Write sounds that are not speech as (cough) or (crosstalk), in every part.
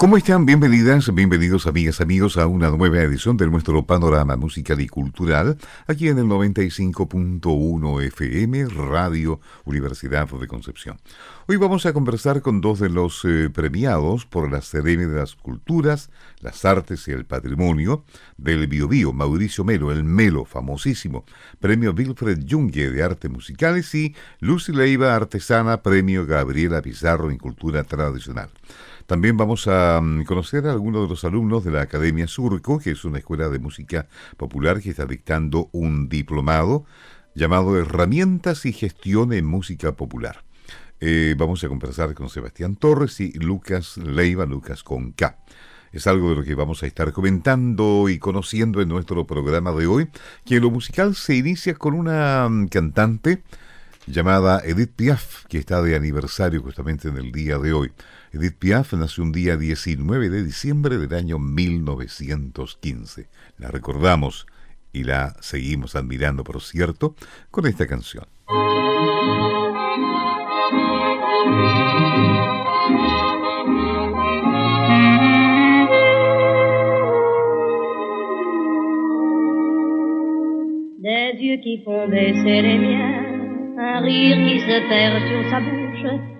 ¿Cómo están? Bienvenidas, bienvenidos amigas, amigos a una nueva edición de nuestro panorama musical y cultural aquí en el 95.1 FM Radio Universidad de Concepción. Hoy vamos a conversar con dos de los eh, premiados por la Academia de las Culturas, las Artes y el Patrimonio del Biobío, Mauricio Melo, el Melo, famosísimo, Premio Wilfred Junge de Artes Musicales y Lucy Leiva, Artesana, Premio Gabriela Pizarro en Cultura Tradicional. También vamos a mm, conocer a algunos de los alumnos de la Academia Surco, que es una escuela de música popular que está dictando un diplomado llamado Herramientas y Gestión en Música Popular. Eh, vamos a conversar con Sebastián Torres y Lucas Leiva, Lucas con. Es algo de lo que vamos a estar comentando y conociendo en nuestro programa de hoy, que lo musical se inicia con una mm, cantante llamada Edith Piaf, que está de aniversario justamente en el día de hoy. Edith Piaf nació un día 19 de diciembre del año 1915. La recordamos y la seguimos admirando, por cierto, con esta canción. Des yeux qui font baisser les miens, un rire qui se perd sur sa bouche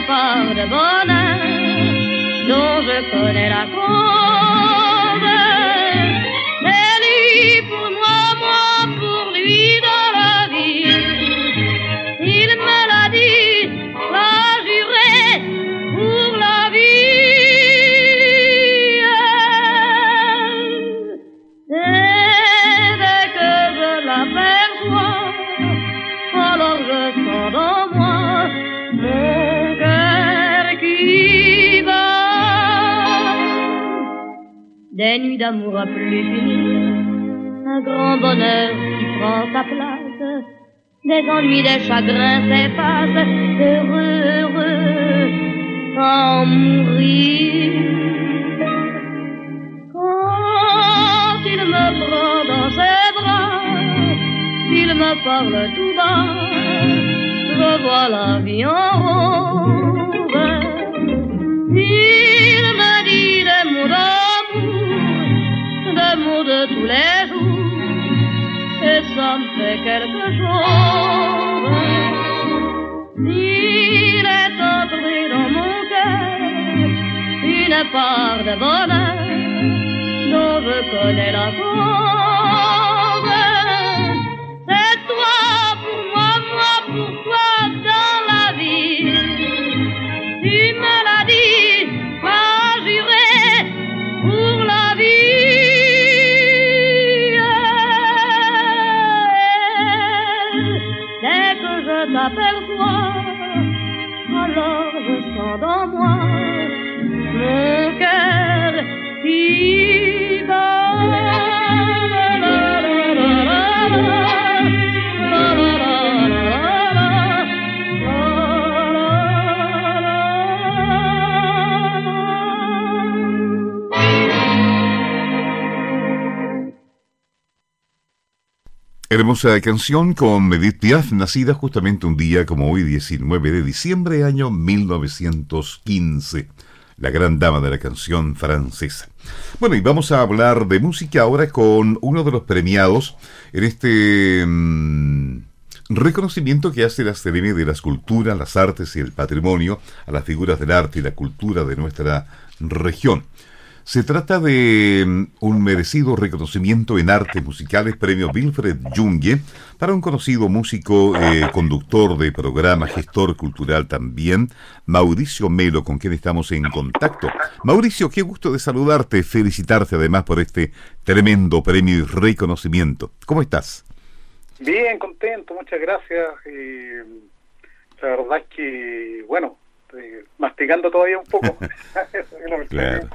Part de bonheur dont je connais la cause. D'amour à plus finir, un grand bonheur qui prend sa place, des ennuis, des chagrins s'effacent, vola, dove con la voce. Hermosa canción con Edith Piaf, nacida justamente un día como hoy, 19 de diciembre, año 1915. La gran dama de la canción francesa. Bueno, y vamos a hablar de música ahora con uno de los premiados en este mmm, reconocimiento que hace la Academia de las Culturas, las Artes y el Patrimonio a las figuras del arte y la cultura de nuestra región. Se trata de mm, un merecido reconocimiento en artes musicales, premio Wilfred Junge, para un conocido músico, eh, conductor de programa, gestor cultural también, Mauricio Melo, con quien estamos en contacto. Mauricio, qué gusto de saludarte, felicitarte además por este tremendo premio y reconocimiento. ¿Cómo estás? Bien, contento, muchas gracias. Eh, la verdad es que, bueno, eh, masticando todavía un poco. (laughs) claro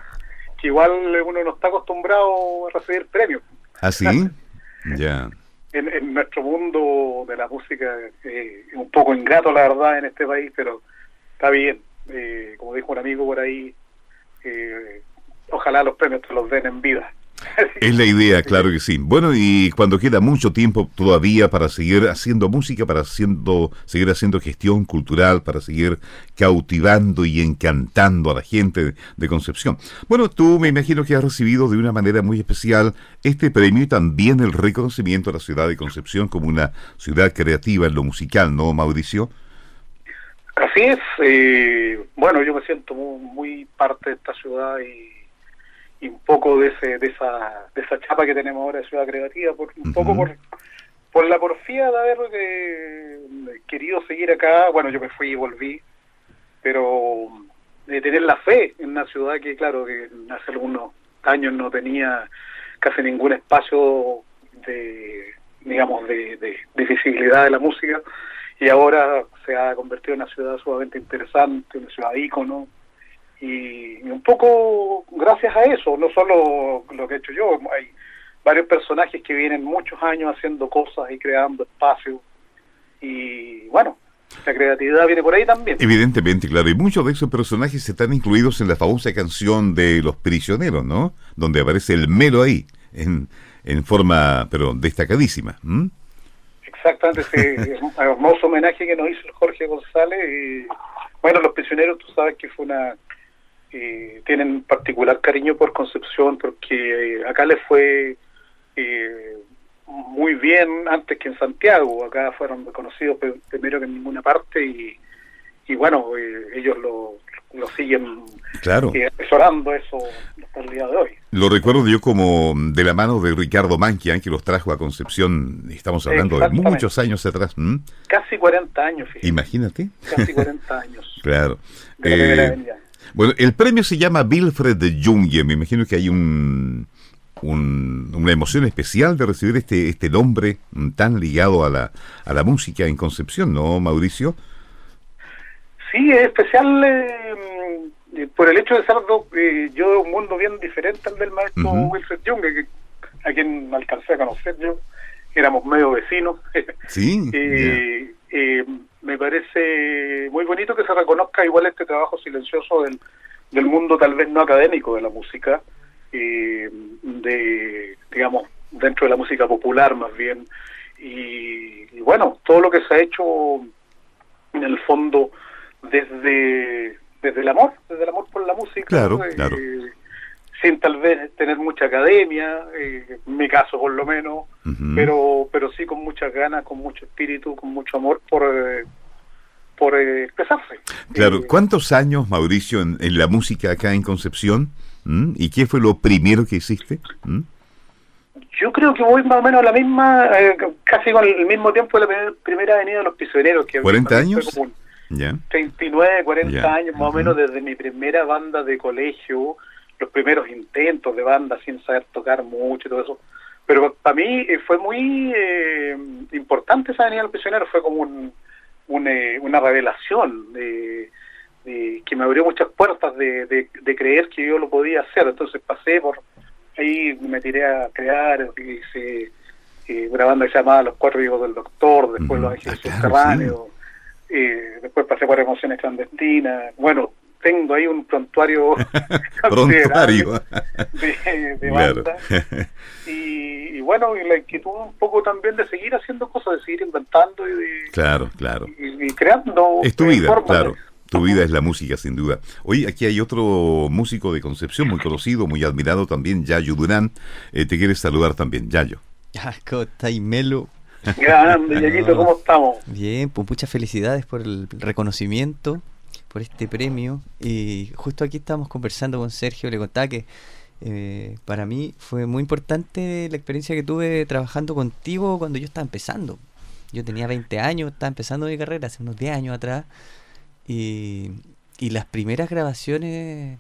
que igual uno no está acostumbrado a recibir premios. ¿Ah, sí? ya. En, nuestro mundo de la música eh, es un poco ingrato, la verdad, en este país, pero está bien. Eh, como dijo un amigo por ahí, eh, ojalá los premios te los den en vida. Es la idea, claro que sí. Bueno, y cuando queda mucho tiempo todavía para seguir haciendo música, para haciendo, seguir haciendo gestión cultural, para seguir cautivando y encantando a la gente de Concepción. Bueno, tú me imagino que has recibido de una manera muy especial este premio y también el reconocimiento a la ciudad de Concepción como una ciudad creativa en lo musical, ¿no, Mauricio? Así es. Eh, bueno, yo me siento muy parte de esta ciudad y y un poco de ese de esa de esa chapa que tenemos ahora de ciudad creativa por un poco por por la porfía de haber eh, querido seguir acá. Bueno yo me fui y volví pero de tener la fe en una ciudad que claro que hace algunos años no tenía casi ningún espacio de digamos de, de, de visibilidad de la música y ahora se ha convertido en una ciudad sumamente interesante una ciudad ícono y, un poco gracias a eso, no solo lo que he hecho yo, hay varios personajes que vienen muchos años haciendo cosas y creando espacios y bueno, la creatividad viene por ahí también. Evidentemente, claro, y muchos de esos personajes están incluidos en la famosa canción de Los Prisioneros, ¿no? Donde aparece el melo ahí, en, en forma, pero destacadísima. Exactamente, (laughs) ese hermoso homenaje que nos hizo Jorge González. Y, bueno, Los Prisioneros, tú sabes que fue una eh, tienen particular cariño por Concepción porque eh, acá les fue eh, muy bien antes que en Santiago, acá fueron reconocidos primero que en ninguna parte y, y bueno, eh, ellos lo, lo siguen claro. asesorando eso hasta el día de hoy. Lo recuerdo yo como de la mano de Ricardo Manquian, que los trajo a Concepción, estamos hablando de muchos años atrás. Casi 40 años, Imagínate. Casi 40 años. (laughs) claro. Eh, bueno, el premio se llama Wilfred Junge. Me imagino que hay un, una emoción especial de recibir este, este nombre tan ligado a la, a la música en Concepción, ¿no, Mauricio? Sí, es especial eh, por el hecho de ser eh, yo de un mundo bien diferente al del maestro Wilfred Junge, a quien alcancé a conocer yo. Éramos medio vecinos. (laughs) Sí. Eh, me parece muy bonito que se reconozca igual este trabajo silencioso del, del mundo tal vez no académico de la música, eh, de, digamos, dentro de la música popular más bien. Y, bueno, todo lo que se ha hecho en el fondo desde, desde el amor, desde el amor por la música. Claro, eh, claro sin tal vez tener mucha academia, eh, en mi caso por lo menos, pero pero sí con muchas ganas, con mucho espíritu, con mucho amor por eh, por eh, expresarse. Claro, ¿cuántos años, Mauricio, en, la música acá en Concepción? ¿Mm? ¿Y qué fue lo primero que hiciste? ¿Mm? Yo creo que voy más o menos a la misma, casi con el mismo tiempo de la primera avenida de los pisoneros. Que ¿40 años? Ya. 39, 40 años más o menos desde mi primera banda de colegio los primeros intentos de banda sin saber tocar mucho y todo eso. Pero para mí eh, fue muy eh, importante esa Avenida del Prisionero, fue como un, eh, una revelación de, que me abrió muchas puertas de, de, creer que yo lo podía hacer. Entonces pasé por ahí, me tiré a crear, hice una banda que se llamaba Los Cuatro Vivos del Doctor, después Los Ángeles ah, Subterráneos, después pasé por Emociones Clandestinas. Bueno, tengo ahí un prontuario, (laughs) prontuario. de, de banda. Y, bueno, y la inquietud un poco también de seguir haciendo cosas, de seguir inventando y de, claro, claro. Y, creando. Es tu vida, claro. Tu vida es la música, sin duda. Hoy aquí hay otro músico de Concepción muy conocido, muy admirado también, Yayo Durán. Eh, te quieres saludar también, Yayo. ¿Cómo estáis, Melo? Grande, (laughs) Yayito, ¿cómo estamos? Bien, pues muchas felicidades por el reconocimiento por este premio. Y justo aquí estábamos conversando con Sergio, le contaba que eh, para mí fue muy importante la experiencia que tuve trabajando contigo cuando yo estaba empezando. Yo tenía 20 años, estaba empezando mi carrera hace unos 10 años atrás. Y, y las primeras grabaciones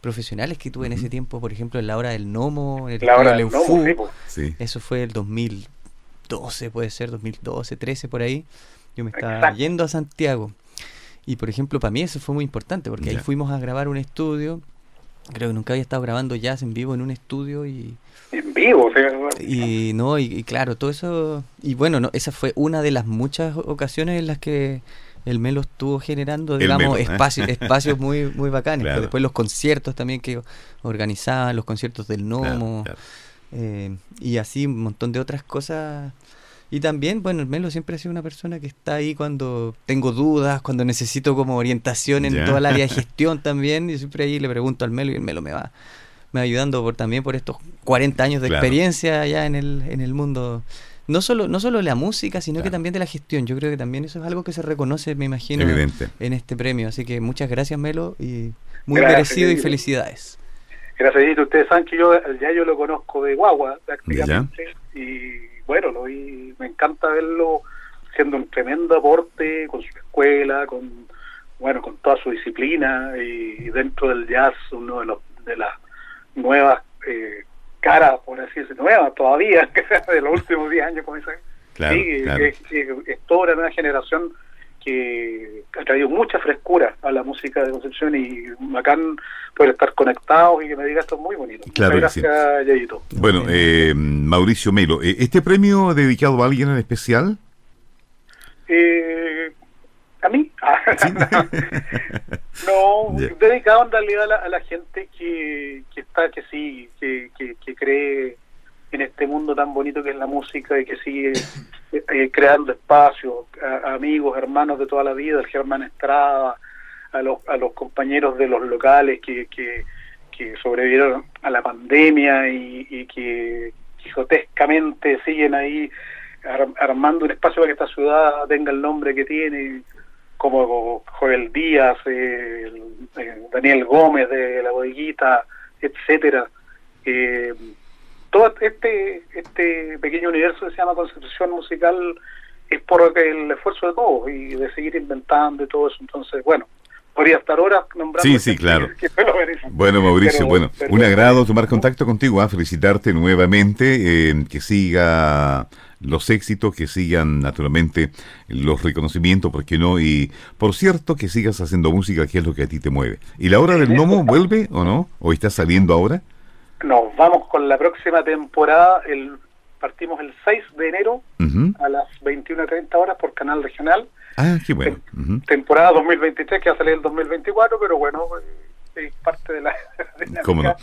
profesionales que tuve en ese tiempo, por ejemplo, en la hora del Nomo, en el La hora del Leufú, Nomo, po. Sí. eso fue el 2012, puede ser, 2012, 13, por ahí. Yo me estaba Exacto. yendo a Santiago. Y por ejemplo, para mí eso fue muy importante, porque ahí fuimos a grabar un estudio. Creo que nunca había estado grabando jazz en vivo en un estudio y, En vivo, o sea, y no, y, y claro, todo eso. Y bueno, no, esa fue una de las muchas ocasiones en las que el Melo estuvo generando, digamos, Melo, ¿eh? espacios, (laughs) espacios muy, muy bacanes. Claro. Después los conciertos también que organizaban, los conciertos del Nomo. Claro, claro. Eh, y así un montón de otras cosas. Y también, bueno, el Melo siempre ha sido una persona que está ahí cuando tengo dudas, cuando necesito como orientación en Ya. toda el área de (laughs) gestión también. Y siempre ahí le pregunto al Melo y el Melo me va, me va ayudando por, también por estos 40 años de Claro. experiencia allá en el, en el mundo. No solo, no solo la música, sino que también de la gestión. Yo creo que también eso es algo que se reconoce, me imagino, Evidente. en este premio. Así que muchas gracias, Melo, y muy Gracias, merecido y felicidades. Gracias, Edith. Ustedes saben que yo al Yayo lo conozco de guagua, prácticamente. Y bueno, lo vi, me encanta verlo haciendo un tremendo aporte con su escuela, con bueno, con toda su disciplina y dentro del jazz uno de los de las nuevas eh, caras, por así decirlo, nuevas todavía, que (laughs) sea de los últimos 10 años, como dicen. Claro, sí, claro. Es, es- es toda una nueva generación que ha traído mucha frescura a la música de Concepción y bacán poder estar conectados y que me diga esto es muy bonito. Claro Muchas sí. gracias, Yayito. Bueno, eh, Mauricio Melo, eh, ¿este premio dedicado a alguien en especial? Eh, ¿A mí? Ah, Sí. (laughs) no, (laughs) dedicado en realidad a la, a la gente que, que está, que sí, que, que, que cree en este mundo tan bonito que es la música y que sigue eh, creando espacios, amigos, hermanos de toda la vida, el Germán Estrada, a los, a los compañeros de los locales que, que, sobrevivieron a la pandemia y, que quijotescamente siguen ahí ar- armando un espacio para que esta ciudad tenga el nombre que tiene, como Joel Díaz, eh, eh, Daniel Gómez de La Bodeguita, etcétera. Eh, todo este este pequeño universo que se llama Concepción Musical es por el esfuerzo de todos y de seguir inventando y todo eso. Entonces, bueno, podría estar horas nombrando. Sí, sí, claro. que. Bueno, Mauricio, Pero- bueno, pero- un agrado tomar contacto contigo, a felicitarte nuevamente, eh, que siga los éxitos, que sigan naturalmente los reconocimientos, ¿por qué no? Y por cierto, que sigas haciendo música, que es lo que a ti te mueve. ¿Y la hora del Nomo vuelve o no? ¿O está saliendo ahora? Nos vamos con la próxima temporada. El, partimos el 6 de enero Ujú. a las 21.30 horas por Canal Regional. Ah, qué bueno. Ujú. Temporada 2023 que va a salir el 2024, pero bueno, eh, es parte de la... (laughs) dinámica. ¿Cómo no?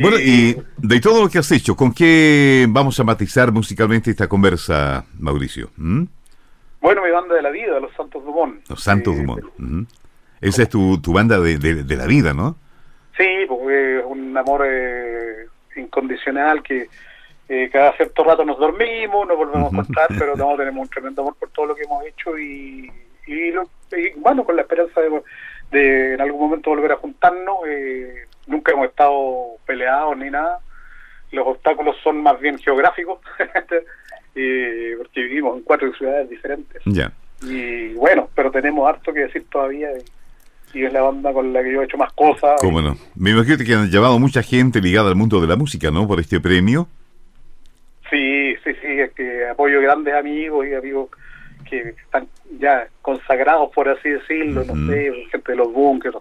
Bueno, y de todo lo que has hecho, ¿con qué vamos a matizar musicalmente esta conversa, Mauricio? ¿Mm? Bueno, mi banda de la vida, Los Santos Dumont. Los Santos Eh, Dumont. Ujú. Esa es tu, tu banda de, de- de la vida, ¿no? Sí, porque es un amor eh, incondicional que eh, cada cierto rato nos dormimos, nos volvemos a encontrar, (laughs) pero no, tenemos un tremendo amor por todo lo que hemos hecho y, y, lo- y, bueno, con la esperanza de, de en algún momento volver a juntarnos. eh, nunca hemos estado peleados ni nada. Los obstáculos son más bien geográficos, (laughs) eh, porque vivimos en cuatro ciudades diferentes. Ya. Y bueno, pero tenemos harto que decir todavía y, y es la banda con la que yo he hecho más cosas. ¿Cómo no? Me imagino que han llamado mucha gente ligada al mundo de la música, ¿no? Por este premio. Sí, sí, sí, es que apoyo grandes amigos y amigos que están ya consagrados, por así decirlo, no sé, gente de los bunkers,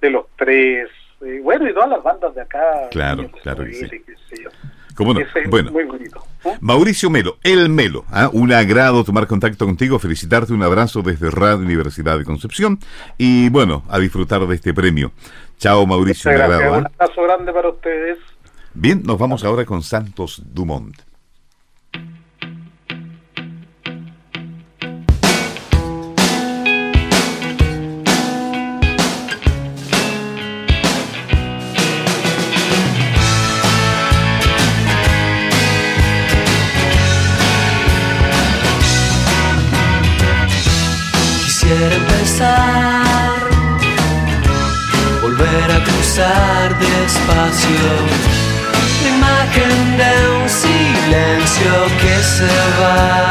de los tres, eh, bueno, y todas las bandas de acá. Claro, claro que sí. y sé yo. ¿Cómo no? Es Bueno, muy bonito. ¿eh? Mauricio Melo, el Melo. ¿ah? Un agrado tomar contacto contigo, felicitarte, un abrazo desde Radio Universidad de Concepción y bueno, a disfrutar de este premio. Chao Mauricio, Muchas un abrazo grande para ustedes. Bien, nos vamos ahora con Santos Dumont. Cruzar despacio la imagen de un silencio que se va.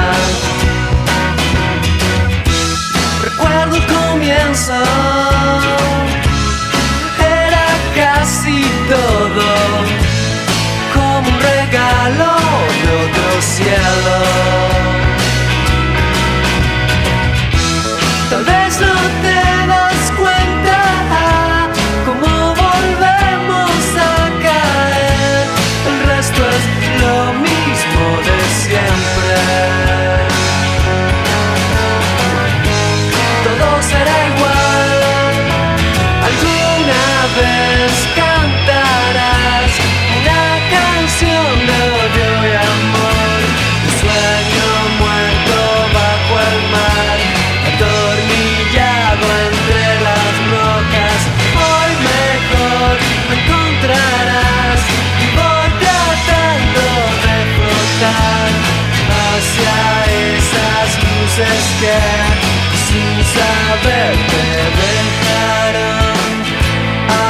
veces que sin saber te dejaron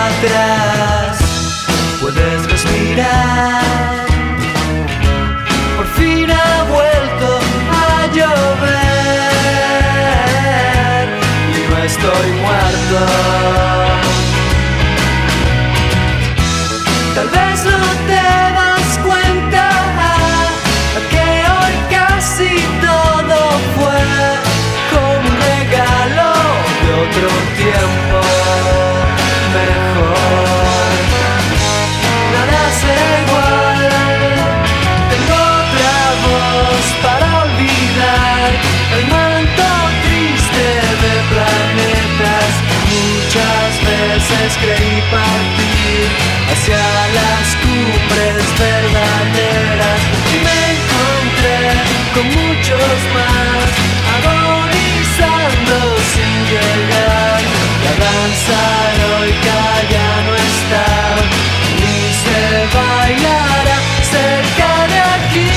atrás. Puedes respirar, por fin ha vuelto a llover y no estoy muerto. vez creí partir hacia las cumbres verdaderas y me encontré con muchos más agonizando sin llegar. La danza heroica ya no está ni se bailará cerca de aquí.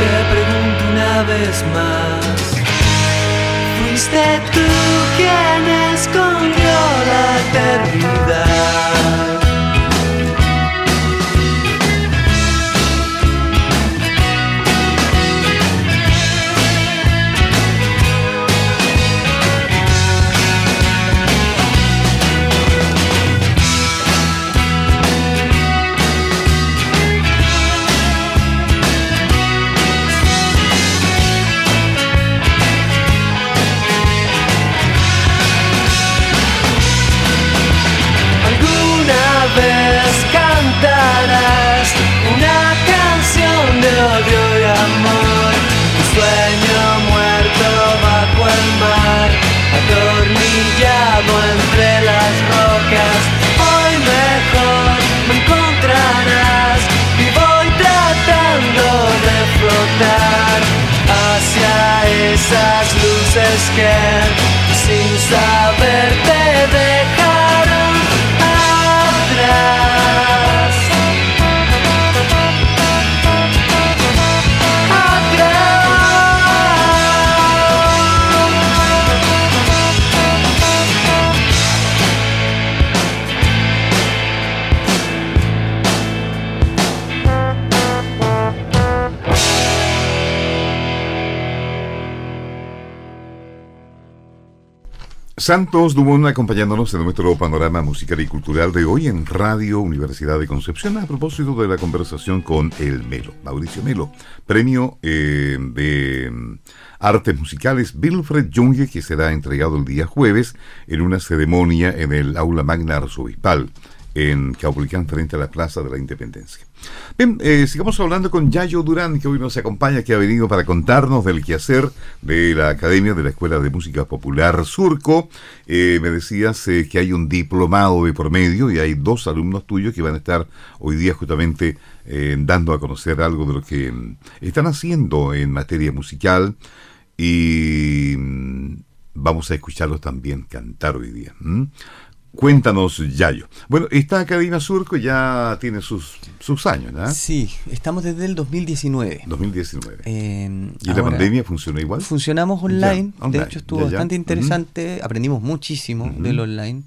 Te pregunto una vez más. Santos Dumont acompañándonos en nuestro panorama musical y cultural de hoy en Radio Universidad de Concepción a propósito de la conversación con el Melo, Mauricio Melo, premio eh, de mm, artes musicales Wilfred Junge que será entregado el día jueves en una ceremonia en el Aula Magna Arzobispal en Caupolicán frente a la Plaza de la Independencia. Bien, eh, sigamos hablando con Yayo Durán, que hoy nos acompaña, que ha venido para contarnos del quehacer de la Academia de la Escuela de Música Popular Surco. Eh, me decías eh, que hay un diplomado de por medio y hay dos alumnos tuyos que van a estar hoy día justamente dando a conocer algo de lo que mm, están haciendo en materia musical y mm, vamos a escucharlos también cantar hoy día. Cuéntanos, Yayo. Bueno, esta Academia Surco ya tiene sus, sus años, ¿no? Sí, estamos desde el 2019. 2019. Eh, ¿Y la ahora, pandemia funcionó igual? Funcionamos online, Ya, online, de hecho estuvo ya, ya. bastante interesante, aprendimos muchísimo Ujú. del online.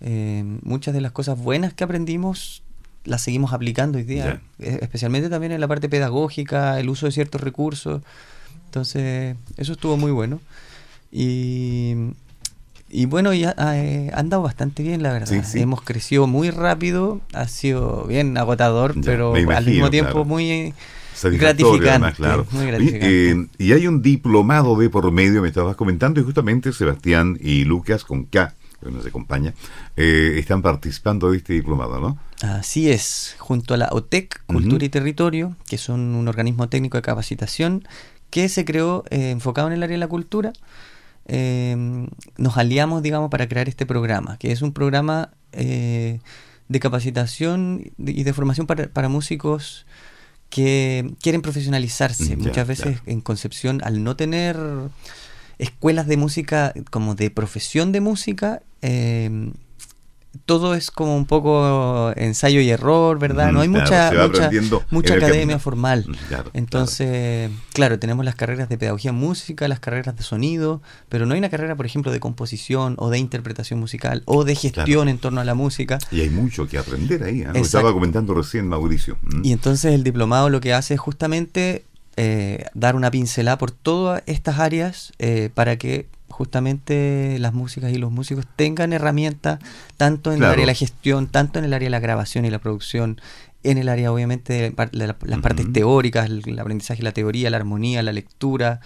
Eh, muchas de las cosas buenas que aprendimos las seguimos aplicando hoy día, eh, especialmente también en la parte pedagógica, el uso de ciertos recursos. Entonces, eso estuvo muy bueno. Y, y bueno, ya eh, ha andado bastante bien, la verdad. Sí, sí. Hemos crecido muy rápido, ha sido bien agotador, Ya, pero al mismo tiempo claro. muy gratificante. además, claro. Muy Oye, gratificante. eh, y hay un diplomado de por medio, me estabas comentando, y justamente Sebastián y Lucas con K, que nos acompaña, eh, están participando de este diplomado, ¿no? Así es, junto a la OTEC, Cultura y Territorio, que son un organismo técnico de capacitación que se creó eh, enfocado en el área de la cultura, eh, nos aliamos, digamos, para crear este programa, que es un programa eh, de capacitación y de formación para, para músicos que quieren profesionalizarse. Mm, Muchas veces en Concepción, al no tener escuelas de música como de profesión de música, eh, todo es como un poco ensayo y error, ¿verdad? No hay claro, mucha, mucha, mucha academia camino. formal. Mm, claro, Entonces, claro. tenemos las carreras de pedagogía en música, las carreras de sonido, pero no hay una carrera, por ejemplo, de composición o de interpretación musical o de gestión en torno a la música. Y hay mucho que aprender ahí, ¿eh? Lo estaba comentando recién Mauricio. ¿Mm? Y entonces el diplomado lo que hace es justamente eh, dar una pincelada por todas estas áreas eh, para que justamente las músicas y los músicos tengan herramientas tanto en Claro. el área de la gestión, tanto en el área de la grabación y la producción, en el área obviamente de, la- las partes teóricas, el, el aprendizaje, la teoría, la armonía, la lectura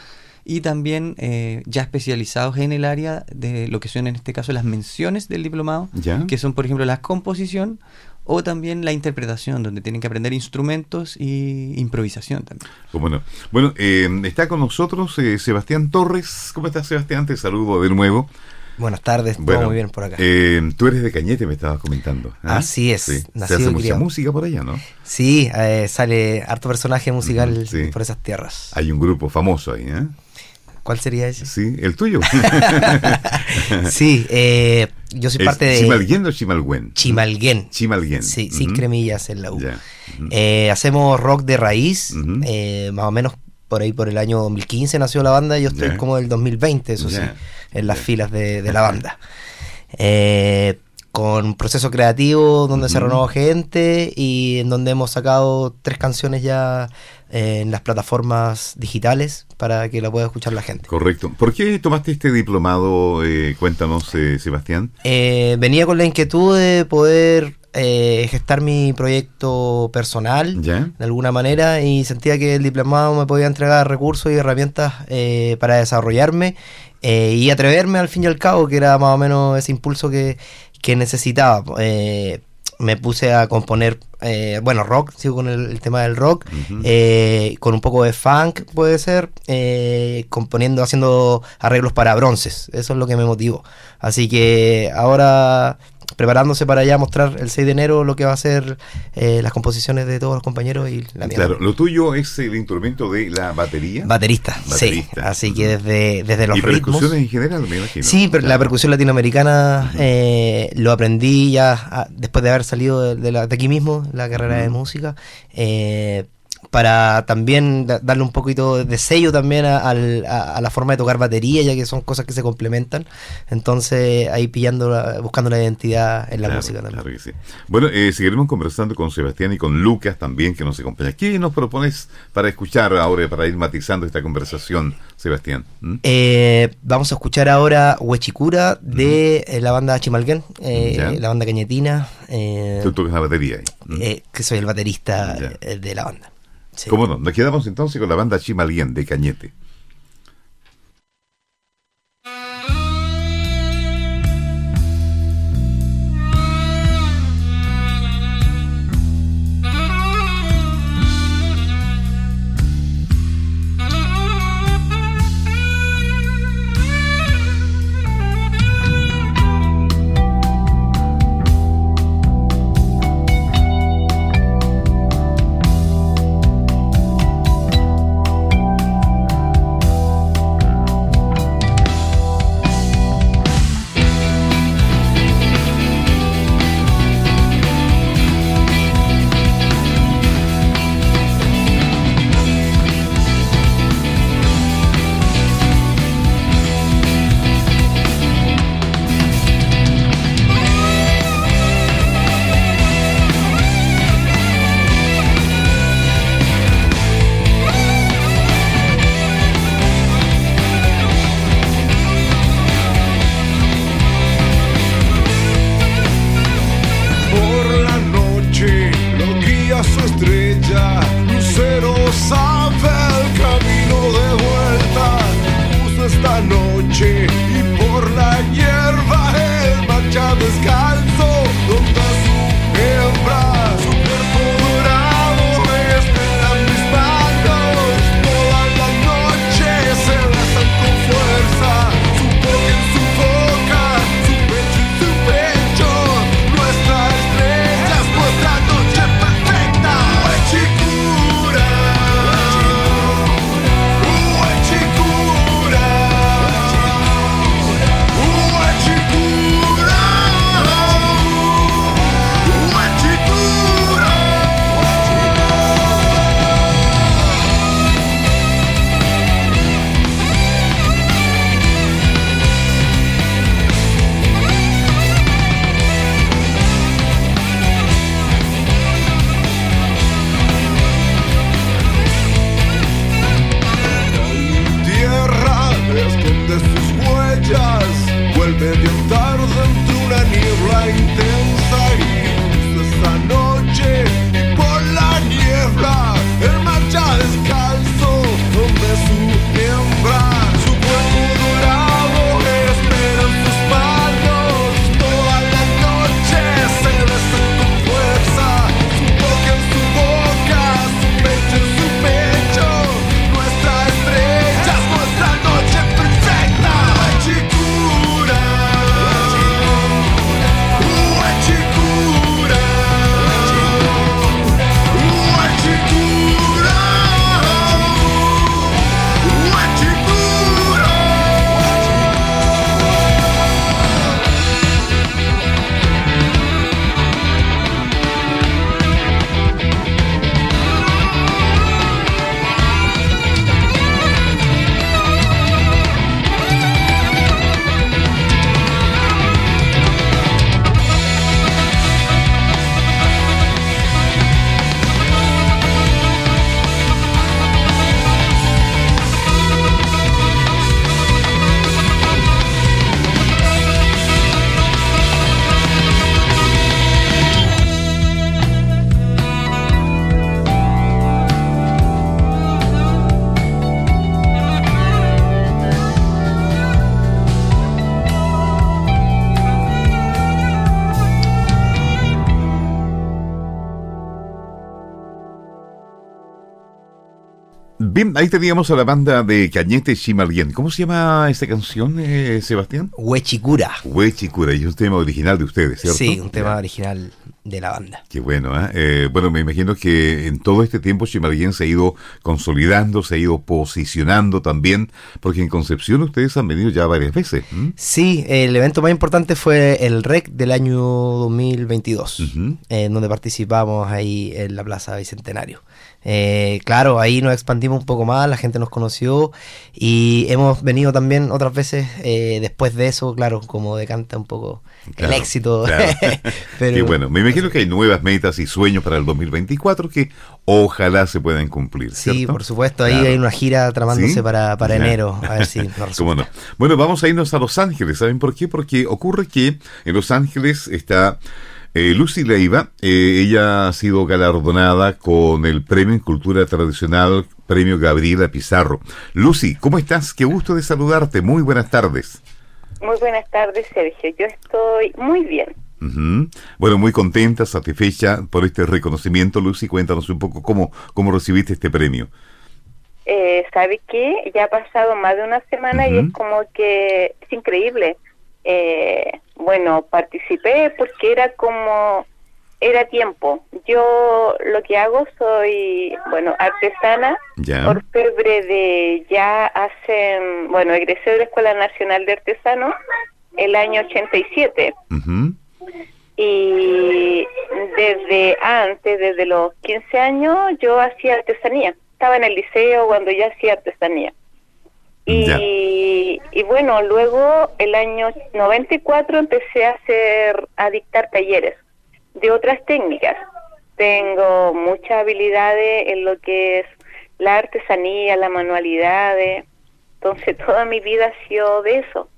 y también eh, ya especializados en el área de lo que son en este caso las menciones del diplomado, ¿Ya? que son por ejemplo la composición o también la interpretación, donde tienen que aprender instrumentos y improvisación también. ¿Cómo no? Bueno, eh, está con nosotros eh, Sebastián Torres. ¿Cómo estás, Sebastián? Te saludo de nuevo. Buenas tardes, todo Bueno, muy bien por acá. eh, tú eres de Cañete, me estabas comentando. ¿ah? Así es, Sí. Se hace mucha música por allá, ¿no? sí, eh, sale harto personaje musical sí. por esas tierras. Hay un grupo famoso ahí, ¿eh? ¿Cuál sería ese? Sí, el tuyo. (laughs) sí, eh, yo soy ¿Es parte de ¿Chimalguén o Chimalgüen? Chimalguén. Chimalguén. Sí, sin cremillas en la U. Eh, hacemos rock de raíz, eh, más o menos por ahí por el año 2015 nació la banda, yo estoy Ya. como del 2020, eso sí, en las filas de, de la banda. Eh, con proceso creativo donde se renovó gente y en donde hemos sacado tres canciones ya en las plataformas digitales para que la pueda escuchar la gente. Correcto. ¿Por qué tomaste este diplomado? Eh, cuéntanos, eh, Sebastián. Eh, venía con la inquietud de poder eh, gestar mi proyecto personal ¿Ya? de alguna manera y sentía que el diplomado me podía entregar recursos y herramientas para desarrollarme y atreverme al fin y al cabo, que era más o menos ese impulso que, que necesitaba. Eh, me puse a componer, eh, bueno, rock, sigo con el, el tema del rock, eh, con un poco de funk puede ser, eh, componiendo, haciendo arreglos para bronces, eso es lo que me motivó. Así que ahora preparándose para ya mostrar el 6 de enero lo que va a ser eh, las composiciones de todos los compañeros y la mía. Claro, lo tuyo es el instrumento de la batería. Baterista, Baterista. sí. Así que desde, desde los y ritmos. percusiones en general, me imagino. Sí, pero la percusión latinoamericana eh, lo aprendí ya ah, después de haber salido de, de la- de aquí mismo, la carrera de música, eh, para también da- darle un poquito de sello también a, a- a la forma de tocar batería, ya que son cosas que se complementan. Entonces ahí pillando, la- buscando la identidad en la Claro, música también. claro que sí. Bueno, eh, seguiremos conversando con Sebastián y con Lucas también, que nos acompaña. ¿Qué nos propones para escuchar ahora, para ir matizando esta conversación, Sebastián? ¿Mm? Eh, vamos a escuchar ahora Huechicura de eh, la banda Chimalguén, eh, la banda cañetina, eh, Tú tocas la batería ahí. ¿Mm? eh, que soy el baterista Ya. de la banda. Sí. ¿Cómo no? Nos quedamos entonces con la banda Chimalien de Cañete. Bien, ahí teníamos a la banda de Cañete Chimalien. ¿Cómo se llama esta canción, eh, Sebastián? Huechicura. Huechicura, y es un tema original de ustedes, ¿cierto? Sí, un tema Ya. original de la banda. Qué bueno, ¿eh? Eh, Bueno, me imagino que en todo este tiempo Chimalien se ha ido consolidando, se ha ido posicionando también, porque en Concepción ustedes han venido ya varias veces. ¿m? Sí, el evento más importante fue el REC del año 2022, Ujú. en donde participamos ahí en la Plaza Bicentenario. Eh, claro, ahí nos expandimos un poco más, la gente nos conoció y hemos venido también otras veces eh, después de eso, claro, como decanta un poco Claro, el éxito. claro. (laughs) Pero bueno, me imagino que hay nuevas metas y sueños para el 2024 que ojalá se puedan cumplir. Sí, por supuesto, ahí Claro. hay una gira tramándose ¿Sí? para, para enero, a ver si (laughs) nos. ¿Cómo no? Bueno, vamos a irnos a Los Ángeles. ¿Saben por qué? Porque ocurre que en Los Ángeles está eh, Lucy Leiva. Eh, ella ha sido galardonada con el Premio en Cultura Tradicional, Premio Gabriela Pizarro. Lucy, ¿cómo estás? Qué gusto de saludarte. Muy buenas tardes. Muy buenas tardes, Sergio. Yo estoy muy bien. Bueno, muy contenta, satisfecha por este reconocimiento, Lucy. Cuéntanos un poco cómo, cómo recibiste este premio. Eh, ¿Sabe qué? Ya ha pasado más de una semana y es como que es increíble. Eh, bueno, participé porque era como, era tiempo. Yo lo que hago soy, bueno, artesana, Ya. orfebre de ya hace, bueno, egresé de la Escuela Nacional de Artesanos el año 87. Ujú. y desde antes, desde los 15 años, yo hacía artesanía. Estaba en el liceo cuando yo hacía artesanía. Y, y bueno, luego el año 94 empecé a hacer, a dictar talleres de otras técnicas. Tengo muchas habilidades en lo que es la artesanía, la manualidades. Entonces (laughs) toda mi vida ha sido de eso.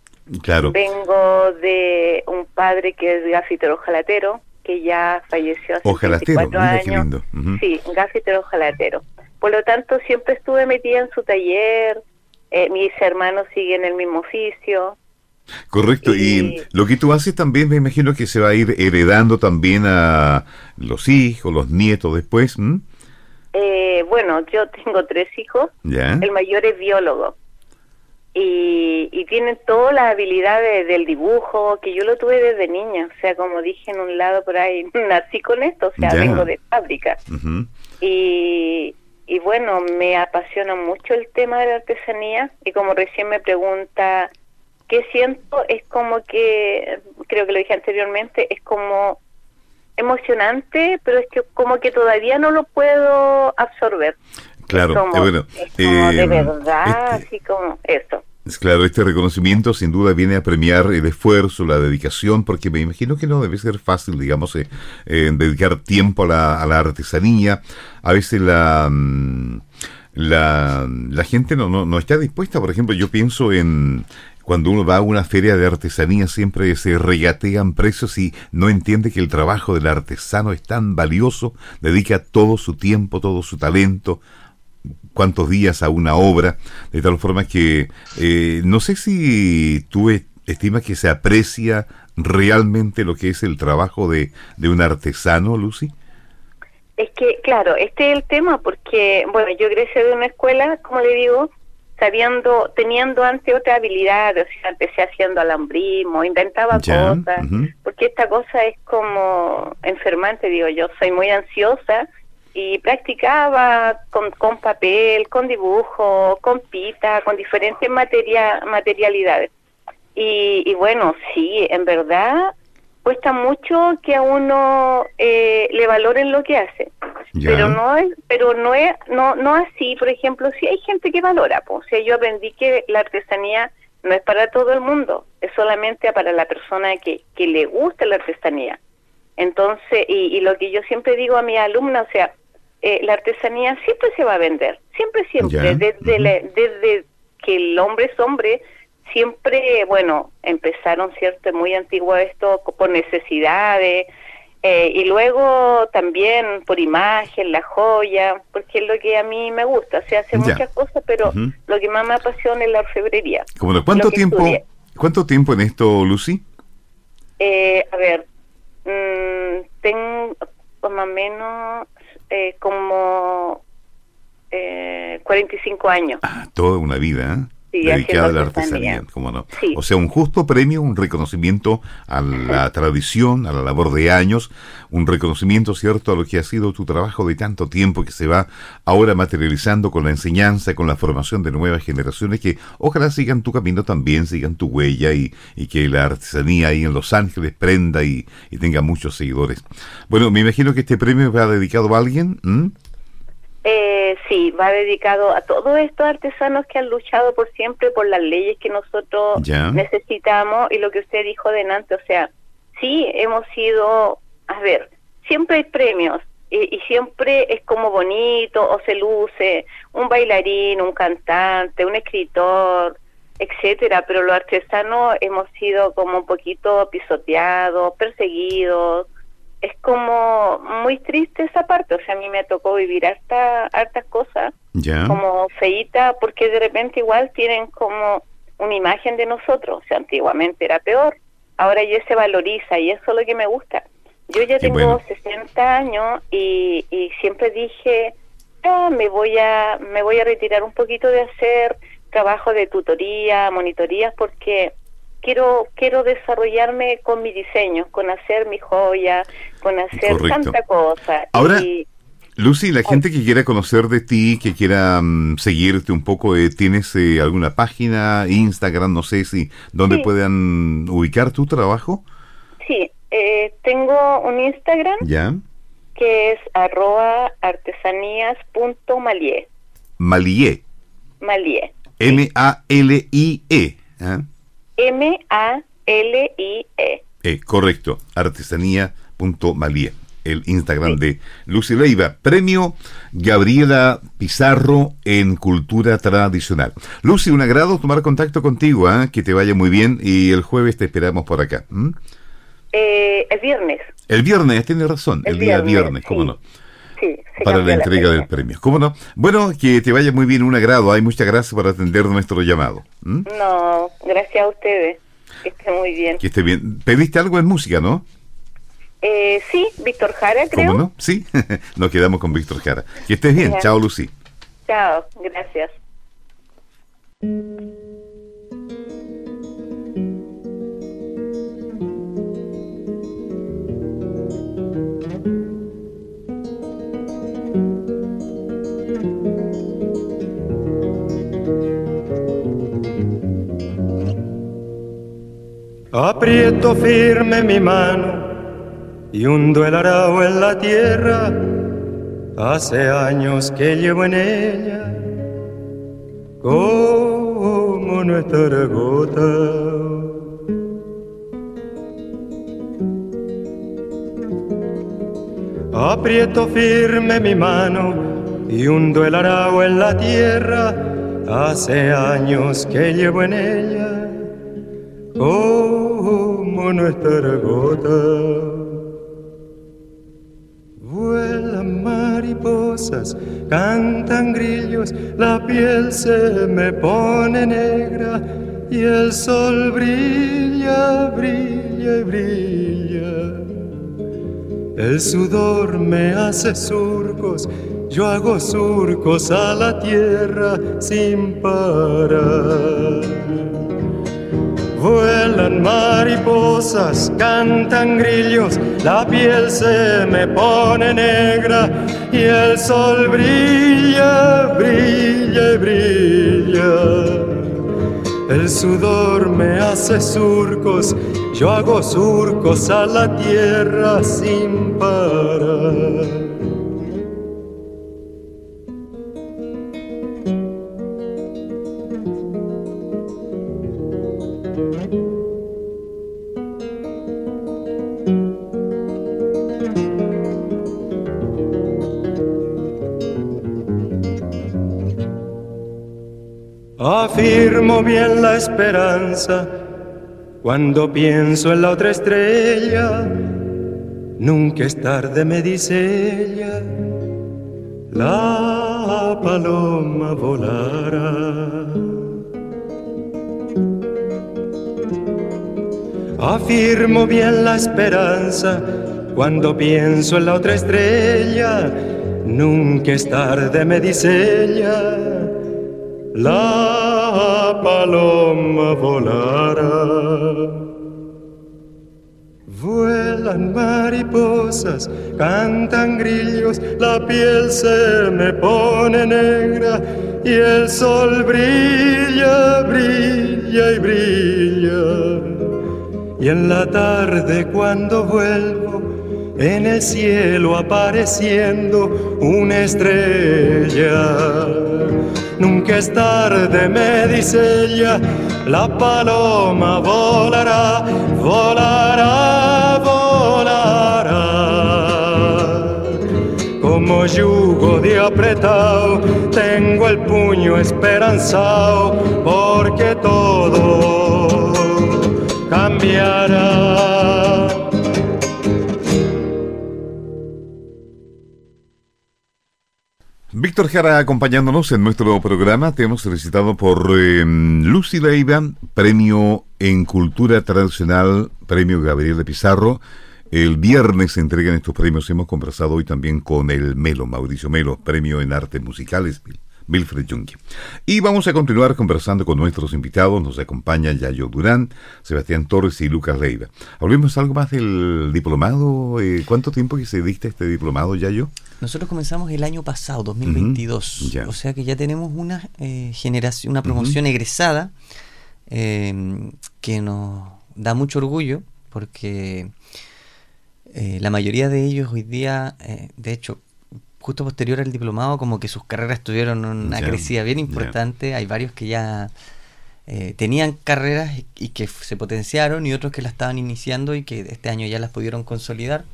Claro. Vengo de un padre que es gafitero ojalatero, que ya falleció hace Ojalatero, 24 mira qué años. lindo. Sí, gafitero ojalatero. Por lo tanto, siempre estuve metida en su taller. Eh, mis hermanos siguen el mismo oficio. Correcto, y Y- lo que tú haces también me imagino que se va a ir heredando también a los hijos, los nietos después. Eh, bueno, yo (laughs) tengo tres hijos. ¿ya? El mayor es biólogo. Y, y tienen todas las habilidades del dibujo, que yo lo tuve desde niña. O sea, como dije en un lado por ahí, (laughs) nací con esto, o sea, Ya. vengo de fábrica. Y, y bueno, me apasiona mucho el tema de la artesanía y como recién me pregunta qué siento, es como que, creo que lo dije anteriormente, es como emocionante, pero es que como que todavía no lo puedo absorber. Claro, Es como, eh, bueno, es como de eh, verdad, este- así como eso. Claro, este reconocimiento sin duda viene a premiar el esfuerzo, la dedicación, porque me imagino que no debe ser fácil, digamos, eh, eh, dedicar tiempo a la, a la artesanía. A veces la, mm, la, la gente no, no, no está dispuesta. Por ejemplo, yo pienso en cuando uno va a una feria de artesanía, siempre se regatean precios y no entiende que el trabajo del artesano es tan valioso, dedica todo su tiempo, todo su talento cuántos días a una obra, de tal forma que eh, no sé si tú estimas que se aprecia realmente lo que es el trabajo de, de un artesano, Lucy. Es que, claro, este es el tema porque, bueno, yo egresé de una escuela, como le digo, sabiendo, teniendo antes otra habilidad, o sea, empecé haciendo alambrismo, inventaba Ya, cosas, porque esta cosa es como enfermante, digo yo, soy muy ansiosa y practicaba con, con papel, con dibujo, con pita, con diferentes materia, materialidades. Y, y bueno, sí, en verdad cuesta mucho que a uno eh, le valoren lo que hace Ya. pero no es pero no es no no así por ejemplo si hay gente que valora pues o sea yo aprendí que la artesanía no es para todo el mundo es solamente para la persona que, que le gusta la artesanía entonces y, y lo que yo siempre digo a mis alumnos o sea eh, la artesanía siempre se va a vender siempre siempre desde la- desde que el hombre es hombre siempre, bueno, empezaron, ¿cierto? Muy antiguo esto por necesidades, eh, y luego también por imagen, la joya, porque es lo que a mí me gusta, se hace Ya. muchas cosas, pero lo que más me apasiona es la orfebrería. ¿Cuánto tiempo, estudié. cuánto tiempo en esto, Lucy? Eh, a ver, mm, tengo más o menos eh, como eh, 45 años. Ah, toda una vida, ¿eh? Sí, dedicada a la artesanía. artesanía, ¿cómo no? Sí. O sea, un justo premio, un reconocimiento a la tradición, a la labor de años, un reconocimiento, ¿cierto?, a lo que ha sido tu trabajo de tanto tiempo que se va ahora materializando con la enseñanza, con la formación de nuevas generaciones que ojalá sigan tu camino también, sigan tu huella y, y que la artesanía ahí en Los Ángeles prenda y, y tenga muchos seguidores. Bueno, me imagino que este premio va dedicado a alguien. ¿m? Eh, sí, va dedicado a todos estos artesanos que han luchado por siempre por las leyes que nosotros necesitamos y lo que usted dijo delante, o sea, sí, hemos sido, a ver, siempre hay premios y, y siempre es como bonito o se luce un bailarín, un cantante, un escritor, etcétera, pero los artesanos hemos sido como un poquito pisoteados, perseguidos, es como muy triste esa parte, o sea, a mí me tocó vivir harta, hartas cosas como feíta porque de repente igual tienen como una imagen de nosotros, o sea, antiguamente era peor, ahora ya se valoriza y eso es lo que me gusta. Yo ya Qué tengo bueno. 60 años y, y siempre dije, "Ah, me voy a me voy a retirar un poquito de hacer trabajo de tutoría, monitorías porque quiero quiero desarrollarme con mi diseño, con hacer mi joya, con hacer Correcto. tanta cosa. Ahora- y Lucy, la gente que quiera conocer de ti, que quiera mm, seguirte un poco, eh, ¿tienes eh, alguna página, Instagram, no sé si, donde Sí. puedan ubicar tu trabajo? sí, eh, tengo un Instagram Ya. que es arroba artesanías.malie. Malie, Malie. M-A-L-I-E. ¿ah? M-A-L-I-E. Eh, correcto, artesanía.malie, el Instagram de Lucy Leiva. Premio Gabriela Pizarro en Cultura Tradicional. Lucy, un agrado tomar contacto contigo, ¿ah? que te vaya muy bien y el jueves te esperamos por acá. Eh, el viernes. El viernes, tienes razón, el, El día viernes, viernes, cómo sí. no, Sí, para la entrega del premio. ¿Cómo no? Bueno, que te vaya muy bien, un agrado. Hay muchas gracias por atender nuestro llamado. No, gracias a ustedes. Que esté muy bien. Que esté bien. Pediste algo en música, ¿no? Eh, sí, Víctor Jara, creo. ¿Cómo no? Sí, (laughs) nos quedamos con Víctor Jara. Que estés bien. Chao, Lucy. Chao, gracias. Aprieto firme mi mano y hundo el arao en la tierra. Hace años que llevo en ella como nuestra gota. Aprieto firme mi mano y hundo el arao en la tierra. Hace años que llevo en ella como nuestra gota. Vuelan mariposas, cantan grillos, la piel se me pone negra y el sol brilla, brilla y brilla. El sudor me hace surcos, yo hago surcos a la tierra sin parar. Vuelan mariposas, cantan grillos, la piel se me pone negra y el sol brilla, brilla y brilla. El sudor me hace surcos, yo hago surcos a la tierra sin parar. Bien la esperanza cuando pienso en la otra estrella. Nunca es tarde, me dice. La paloma volará. Afirmo bien la esperanza cuando pienso en la otra estrella. nunca es tarde, me dice ella, la paloma volará. Vuelan mariposas, cantan grillos, la piel se me pone negra y el sol brilla, brilla y brilla. Y en la tarde cuando vuelvo, en el cielo apareciendo una estrella. Nunca es tarde, me dice ella, la paloma volará, volará, volará. Como yugo de apretado, tengo el puño esperanzado, porque todo cambiará. Víctor Jara acompañándonos en nuestro programa. Te hemos solicitado por eh, Lucy Leiva, premio en Cultura Tradicional, premio Gabriel de Pizarro. El viernes se entregan estos premios. Hemos conversado hoy también con el Melo, Mauricio Melo, premio en artes musicales, Wilfred Junque. Y vamos a continuar conversando con nuestros invitados. Nos acompaña Yayo Durán, Sebastián Torres y Lucas Leiva. Hablemos algo más del diplomado. Eh, ¿Cuánto tiempo que se diste este diplomado, Yayo? Nosotros comenzamos el año pasado, 2022. Ujú, ya. O sea que ya tenemos una eh, generación, una promoción egresada eh, que nos da mucho orgullo porque eh, la mayoría de ellos hoy día, de hecho, justo posterior al diplomado, como que sus carreras tuvieron una crecida bien importante. Hay varios que ya eh, tenían carreras y- y que se potenciaron y otros que las estaban iniciando y que este año ya las pudieron consolidar.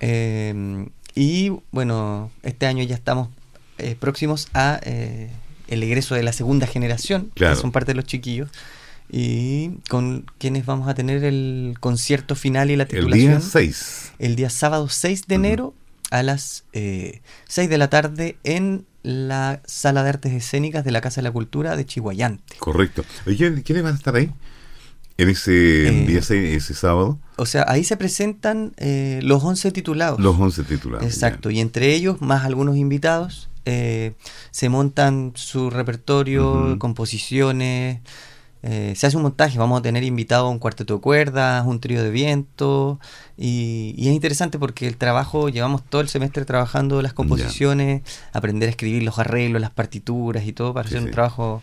Eh, y bueno, este año ya estamos eh, próximos a eh, el egreso de la segunda generación, Claro. que son parte de los chiquillos, y con quienes vamos a tener el concierto final y la El titulación día 6. el día sábado 6 de enero a las eh, 6 de la tarde en la Sala de Artes Escénicas de la Casa de la Cultura de Chihuayante. Correcto. Oye, ¿quién- ¿quiénes van a estar ahí? En ese Eh, día, ese sábado, O sea, ahí se presentan eh, los 11 titulados. los 11 titulados. Exacto, y entre ellos, más algunos invitados, eh, se montan su repertorio, composiciones, eh, se hace un montaje, vamos a tener invitado un cuarteto de cuerdas, un trío de viento, y, y es interesante porque el trabajo, llevamos todo el semestre trabajando las composiciones, aprender a escribir los arreglos, las partituras y todo para Sí, hacer sí. un trabajo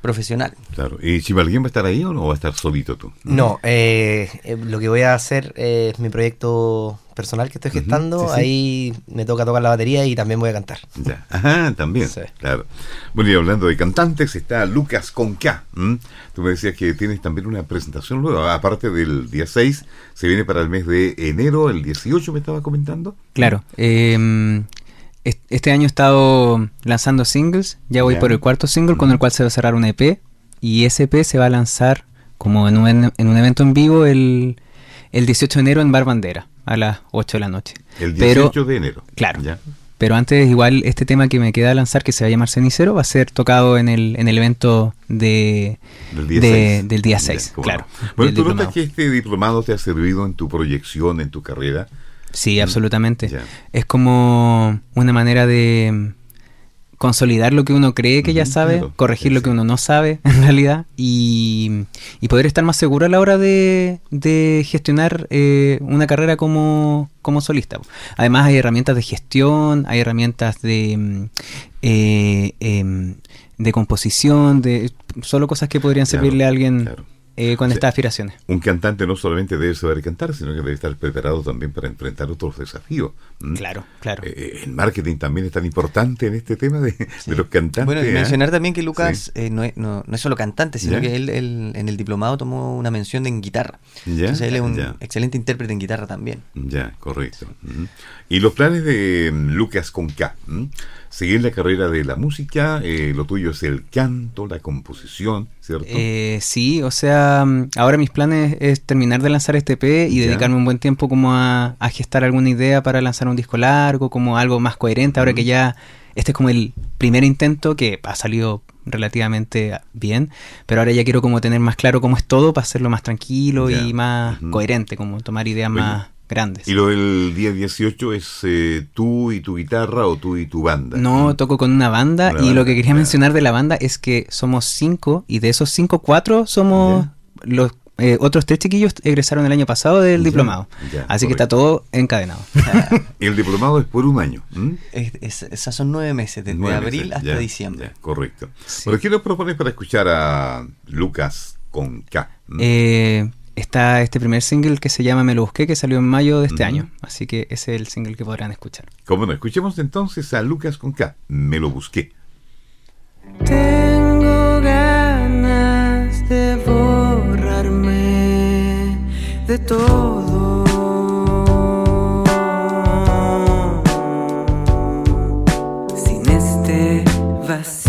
profesional. Claro. ¿Y Chivalguín va a estar ahí o no va a estar solito tú? No, eh, eh, lo que voy a hacer es mi proyecto personal que estoy gestando. sí. Ahí me toca tocar la batería y también voy a cantar. Ya. Ajá, también. Sí. Claro. Bueno, y hablando de cantantes, está Lucas Conca. ¿m? Tú me decías que tienes también una presentación luego, aparte del día 6, se viene para el mes de enero, el 18 me estaba comentando. Claro. eh, est- este año he estado lanzando singles. Ya voy por el cuarto single con el cual se va a cerrar un EP. Y ese EP se va a lanzar como en un, en un evento en vivo el, el 18 de enero en Bar Bandera a las 8 de la noche. El Pero- 18 de enero. Claro. Ya. Pero antes, igual, este tema que me queda lanzar, que se va a llamar Cenicero, va a ser tocado en el, en el evento de, Del día de- 6. del día Ya, 6, cómo claro. no. Bueno, ¿tú diplomado. notas que este diplomado te ha servido en tu proyección, en tu carrera? Sí, absolutamente. Ya. Es como una manera de mm, consolidar lo que uno cree que ya sabe, claro. corregir Sí, lo que uno no sabe (laughs) en realidad y, y poder estar más seguro a la hora de, de gestionar eh, una carrera como, como solista. Además hay herramientas de gestión, hay herramientas de, mm, eh, em, de composición, de solo cosas que podrían Claro, servirle a alguien claro. Eh, con estas aspiraciones. Un cantante no solamente debe saber cantar, sino que debe estar preparado también para enfrentar otros desafíos. Claro, claro. Eh, el marketing también es tan importante en este tema de, de los cantantes. Bueno, y ¿eh? mencionar también que Lucas Sí. eh, no, es, no, no es solo cantante, sino Ya. que él, él en el diplomado tomó una mención en guitarra. Ya, Entonces él es un ya. excelente intérprete en guitarra también. Ya, correcto. Y los planes de mm, Lucas con K. Seguir la carrera de la música, eh, lo tuyo es el canto, la composición, ¿cierto? Eh, sí, o sea, mm, ahora mis planes es terminar de lanzar este EP y Ya. dedicarme un buen tiempo como a, a gestar alguna idea para lanzar un disco largo, como algo más coherente, ahora que ya este es como el primer intento que ha salido relativamente bien, pero ahora ya quiero como tener más claro cómo es todo para hacerlo más tranquilo Ya. y más coherente, como tomar ideas Oye, más, grandes. ¿Y lo del día 18 es eh, tú y tu guitarra o tú y tu banda? No, toco con una banda Una y banda, lo que quería mencionar de la banda es que somos cinco y de esos cinco, cuatro somos Ya. los eh, otros tres chiquillos egresaron el año pasado del Ya, diplomado. ya, Así que está todo encadenado. (laughs) Y el diplomado es por un año. ¿m? Es- es- esas son nueve meses, desde Nueve abril meses, hasta ya, diciembre. ya, correcto. Sí. Bueno, ¿qué nos propones para escuchar a Lucas con K? Eh, está este primer single que se llama Me lo busqué, que salió en mayo de este año. Así que ese es el single que podrán escuchar. Como no, escuchemos entonces a Lucas con K. Me lo busqué. Tengo ganas de borrarme de todo. Sin este vacío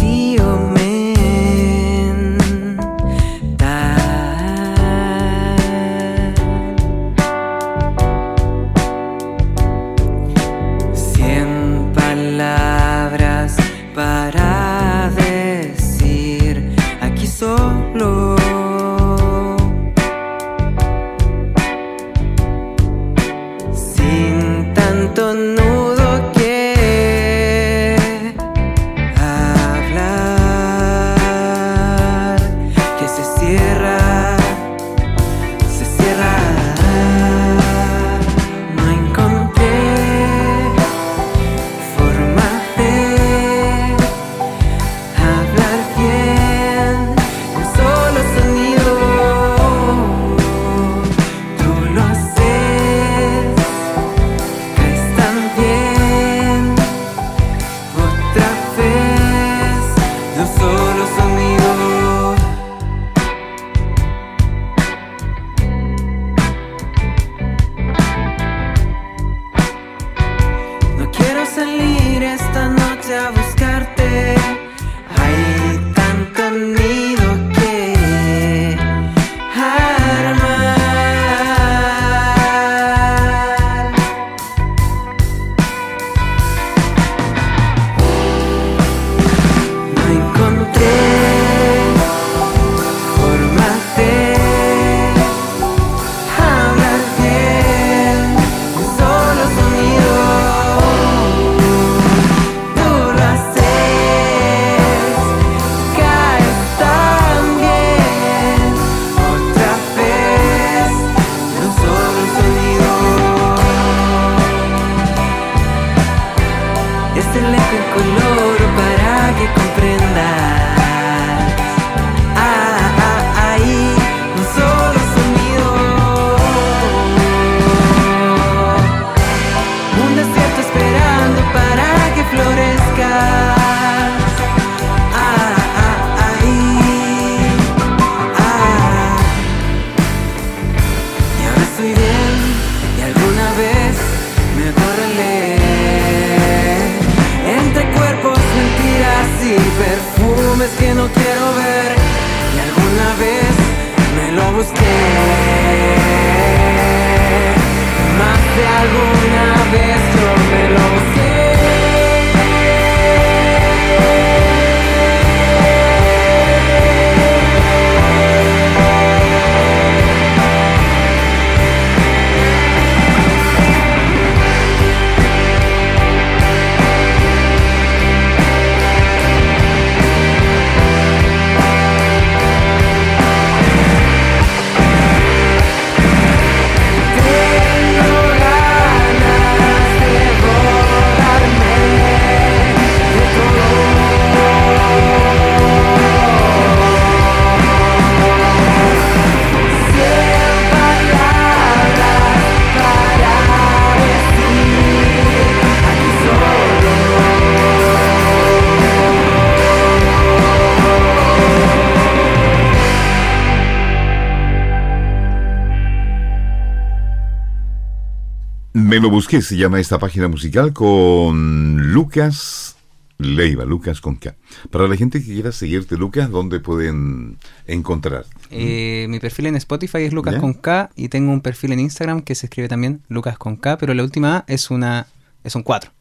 busqué, se llama esta página musical con Lucas Leiva, Lucas con K. Para la gente que quiera seguirte, Lucas, ¿dónde pueden encontrar? Eh, mi perfil en Spotify es Lucas ¿Ya? con K y tengo un perfil en Instagram que se escribe también Lucas con K, pero la última A es una es un 4,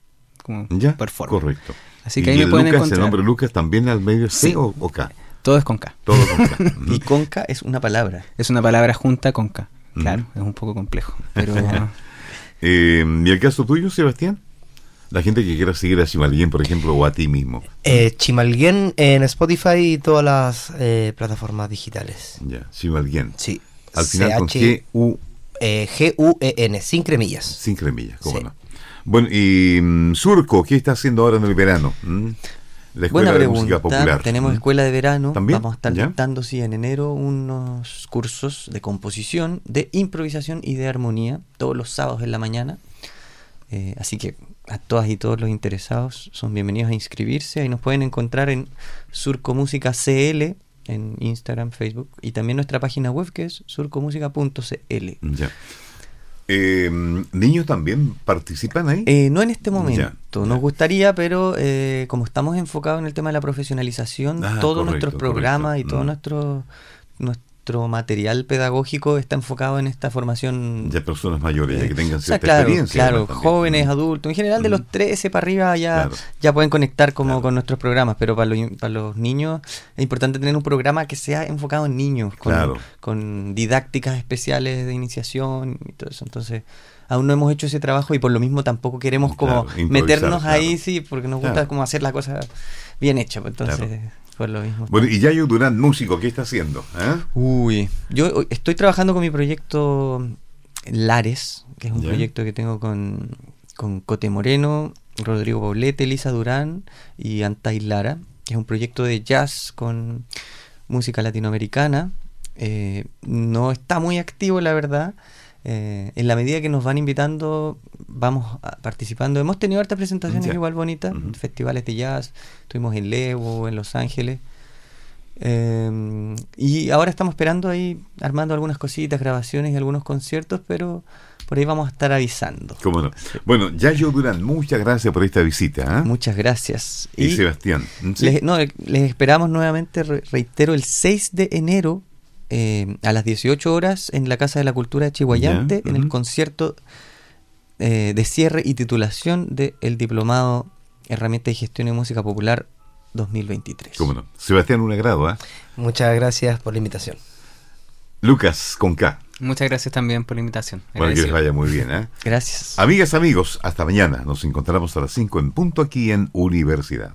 como ¿Ya? por forma. Correcto. Así ¿Y que ahí me pueden Lucas, encontrar. el nombre Lucas también al medio es C Sí. o, o K? Todo es con K. Todo con K. (laughs) Y conca es una palabra. Es una palabra junta con K. Claro, es un poco complejo, pero (laughs) Eh, ¿Y el caso tuyo, Sebastián? La gente que quiera seguir a Chimalguien, por ejemplo, o a ti mismo. Eh, Chimalguien en Spotify y todas las eh, plataformas digitales. Ya, Chimalguien. Sí. Al final con G-U, eh, G-U-E-N, sin cremillas. sin cremillas, ¿cómo Sí. no? Bueno, y mm, Surco, ¿qué está haciendo ahora en el verano? ¿Mm? La Escuela Buena de Música pregunta. Popular. Tenemos ¿Mm? escuela de verano. ¿También? Vamos a estar ¿Ya? dictando, sí, en enero unos cursos de composición, de improvisación y de armonía, todos los sábados en la mañana. Eh, así que a todas y todos los interesados son bienvenidos a inscribirse. Ahí nos pueden encontrar en Surco Música CL en Instagram, Facebook y también nuestra página web que es surcomusica.cl. Ya. Eh, ¿Niños también participan ahí? Eh, no en este momento. ya. Nos gustaría, pero eh, como estamos enfocados en el tema de la profesionalización, Ah, todos correcto, nuestros programas correcto. y todo Mm. nuestro nuestro material pedagógico está enfocado en esta formación. Ya personas mayores, ya que tengan O sea, cierta claro, experiencia. claro, jóvenes, Mm. adultos, en general de los 13 para arriba ya, Claro. ya pueden conectar como Claro. con nuestros programas, pero para los, para los niños es importante tener un programa que sea enfocado en niños, con, didácticas especiales de iniciación y todo eso. Entonces, aún no hemos hecho ese trabajo y por lo mismo tampoco queremos como Claro, meternos ahí, sí, porque nos gusta Claro. como hacer la cosa bien hecha. pues, Entonces, Lo mismo. Bueno, y Yayo Durán, músico, ¿qué está haciendo? ¿Eh? Uy, yo estoy trabajando con mi proyecto Lares, que es un Ya. proyecto que tengo con, con Cote Moreno, Rodrigo Poblete, Elisa Durán y Antay Lara, que es un proyecto de jazz con música latinoamericana. Eh, no está muy activo, la verdad. Eh, en la medida que nos van invitando, vamos a- participando. Hemos tenido hartas presentaciones igual bonitas, Ujú. festivales de jazz. Estuvimos en Levo, en Los Ángeles. Eh, y ahora estamos esperando ahí, armando algunas cositas, grabaciones y algunos conciertos, pero por ahí vamos a estar avisando. ¿Cómo no? Bueno, Yayo Durán, muchas gracias por esta visita. ¿eh? Muchas gracias. Y, Sebastián. ¿sí? Les, no, les esperamos nuevamente, re- reitero, el 6 de enero eh, a las 18 horas en la Casa de la Cultura de Chihuayante, Ya, en el concierto eh, de cierre y titulación del Diplomado Herramienta de Gestión de Música Popular 2023. ¿Cómo no? Sebastián, un agrado. ¿eh? Muchas gracias por la invitación. Lucas, con K. Muchas gracias también por la invitación. Bueno, que les Agradecido. vaya muy bien. ¿eh? Gracias. Amigas, amigos, hasta mañana. Nos encontramos a las 5 en punto aquí en Universidad.